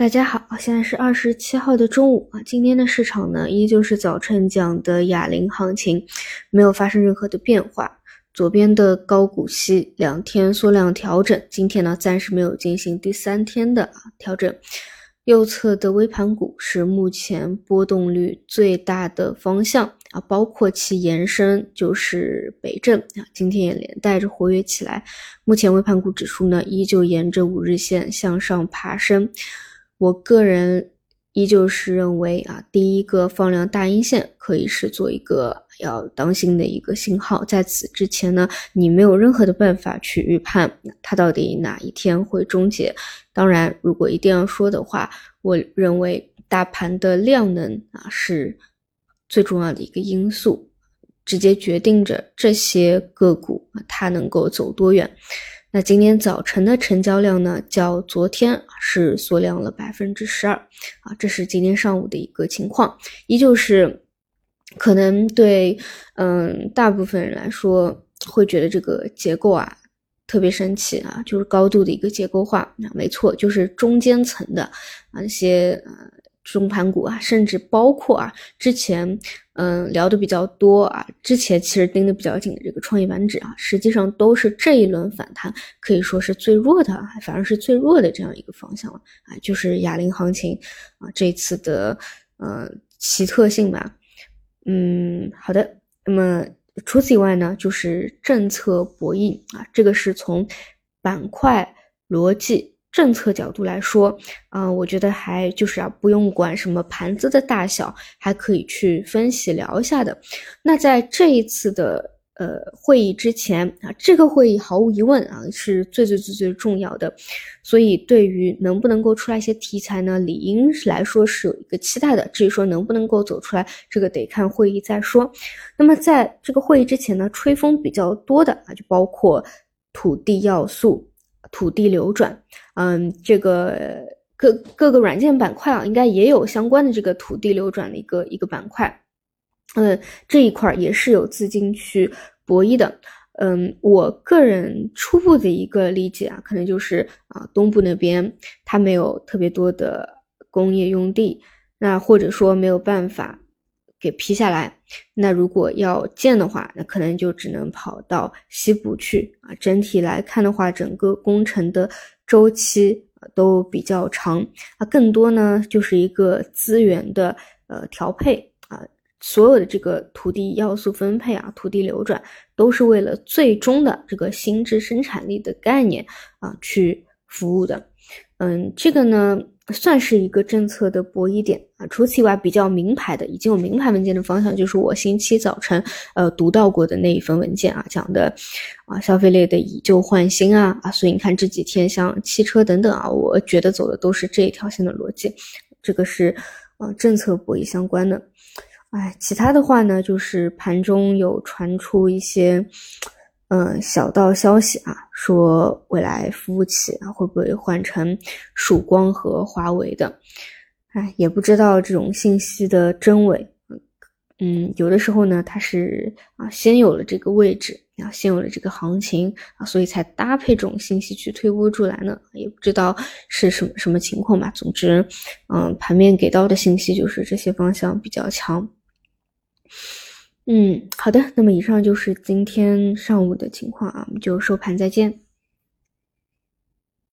大家好，现在是二十七号的中午啊。今天的市场呢，依旧是早晨讲的哑铃行情，没有发生任何的变化。左边的高股息两天缩量调整，今天呢暂时没有进行第三天的调整。右侧的微盘股是目前波动率最大的方向啊，包括其延伸就是北证啊，今天也连带着活跃起来。目前微盘股指数呢，依旧沿着五日线向上爬升。我个人依旧是认为啊，第一个放量大阴线可以是做一个要当心的一个信号。在此之前呢，你没有任何的办法去预判它到底哪一天会终结。当然，如果一定要说的话，我认为大盘的量能啊是最重要的一个因素，直接决定着这些个股它能够走多远。那今天早晨的成交量呢，较昨天是缩量了百分之十二啊，这是今天上午的一个情况，依旧是可能对嗯大部分人来说会觉得这个结构啊特别神奇啊，就是高度的一个结构化，那没错，就是中间层的啊那些呃。中盘股啊，甚至包括啊，之前嗯聊的比较多啊，之前其实盯的比较紧的这个创业板指啊，实际上都是这一轮反弹可以说是最弱的，反而是最弱的这样一个方向了啊，就是哑铃行情啊，这一次的呃奇特性吧。嗯，好的，那么除此以外呢，就是政策博弈啊，这个是从板块逻辑。政策角度来说，啊，我觉得还就是啊，不用管什么盘子的大小，还可以去分析聊一下的。那在这一次的呃会议之前啊，这个会议毫无疑问啊是最最最最重要的。所以对于能不能够出来一些题材呢，理应来说是有一个期待的。至于说能不能够走出来，这个得看会议再说。那么在这个会议之前呢，吹风比较多的啊，就包括土地要素。土地流转，嗯，这个各各个软件板块啊，应该也有相关的这个土地流转的一个一个板块，嗯，这一块也是有资金去博弈的，嗯，我个人初步的一个理解啊，可能就是啊，东部那边它没有特别多的工业用地，那或者说没有办法。给批下来，那如果要建的话，那可能就只能跑到西部去啊。整体来看的话，整个工程的周期都比较长啊。更多呢，就是一个资源的呃调配啊。所有的这个土地要素分配啊，土地流转，都是为了最终的这个新质生产力的概念啊去服务的。嗯，这个呢。算是一个政策的博弈点啊。除此以外，比较名牌的，已经有名牌文件的方向，就是我星期早晨呃读到过的那一份文件啊，讲的啊消费类的以旧换新啊啊。所以你看这几天像汽车等等啊，我觉得走的都是这一条线的逻辑。这个是啊政策博弈相关的。哎，其他的话呢，就是盘中有传出一些。嗯，小道消息啊，说未来服务器啊会不会换成曙光和华为的？哎，也不知道这种信息的真伪。嗯，有的时候呢，它是啊先有了这个位置啊，先有了这个行情啊，所以才搭配这种信息去推波助澜呢。也不知道是什么什么情况吧。总之，嗯，盘面给到的信息就是这些方向比较强。嗯，好的，那么以上就是今天上午的情况啊，我们就收盘再见。